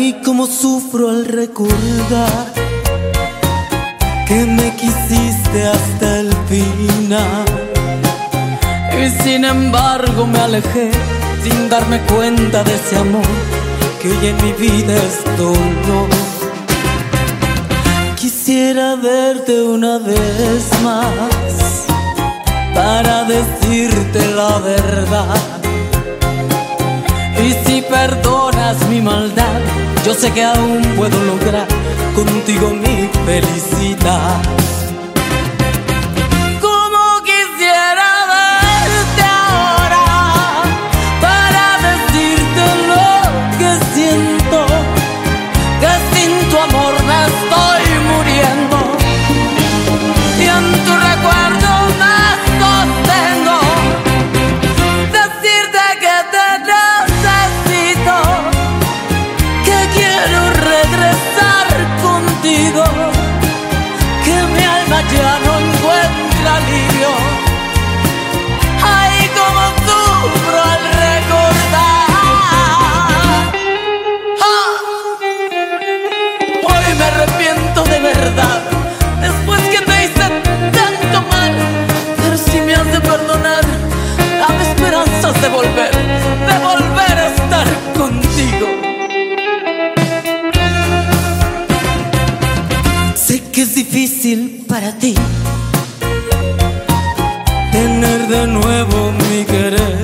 Ay, como sufro al recordar que me quisiste hasta el final. Y sin embargo me alejé sin darme cuenta de ese amor que hoy en mi vida es dolor. Quisiera verte una vez más para decirte la verdad. Y si perdonas mi maldad, yo sé que aún puedo lograr contigo mi felicidad. Como quisiera verte ahora para decirte lo que siento, que sin tu amor me estoy que es difícil para ti tener de nuevo mi querer.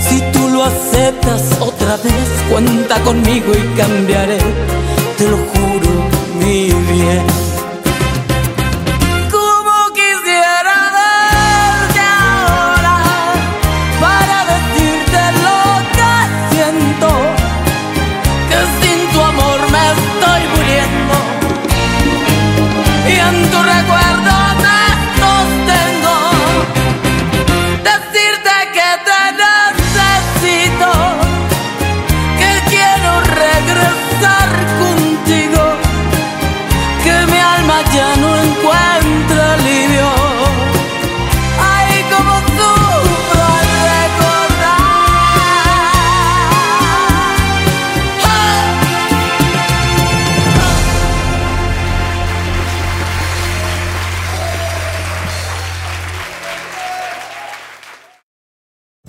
Si tú lo aceptas otra vez, cuenta conmigo y cambiaré, Decirte que te necesito,